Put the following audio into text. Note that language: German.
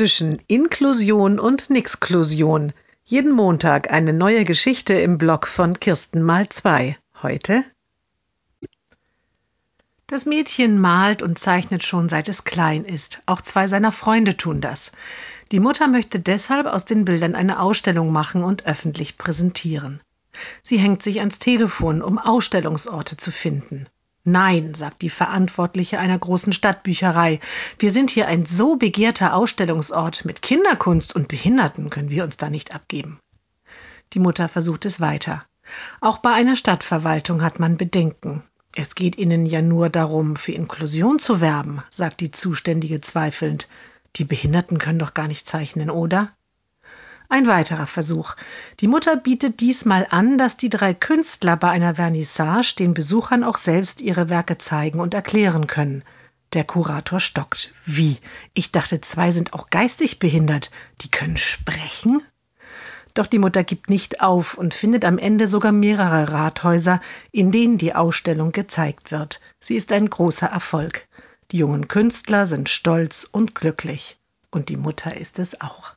zwischen Inklusion und Nixklusion. Jeden Montag eine neue Geschichte im Blog von Kirsten mal zwei. Heute das Mädchen malt und zeichnet schon seit es klein ist. Auch zwei seiner Freunde tun das. Die Mutter möchte deshalb aus den Bildern eine Ausstellung machen und öffentlich präsentieren. Sie hängt sich ans Telefon, um Ausstellungsorte zu finden. Nein, sagt die Verantwortliche einer großen Stadtbücherei. Wir sind hier ein so begehrter Ausstellungsort. Mit Kinderkunst und Behinderten können wir uns da nicht abgeben. Die Mutter versucht es weiter. Auch bei einer Stadtverwaltung hat man Bedenken. Es geht Ihnen ja nur darum, für Inklusion zu werben, sagt die Zuständige zweifelnd. Die Behinderten können doch gar nicht zeichnen, oder? Ein weiterer Versuch. Die Mutter bietet diesmal an, dass die drei Künstler bei einer Vernissage den Besuchern auch selbst ihre Werke zeigen und erklären können. Der Kurator stockt. Wie? Ich dachte, zwei sind auch geistig behindert. Die können sprechen? Doch die Mutter gibt nicht auf und findet am Ende sogar mehrere Rathäuser, in denen die Ausstellung gezeigt wird. Sie ist ein großer Erfolg. Die jungen Künstler sind stolz und glücklich. Und die Mutter ist es auch.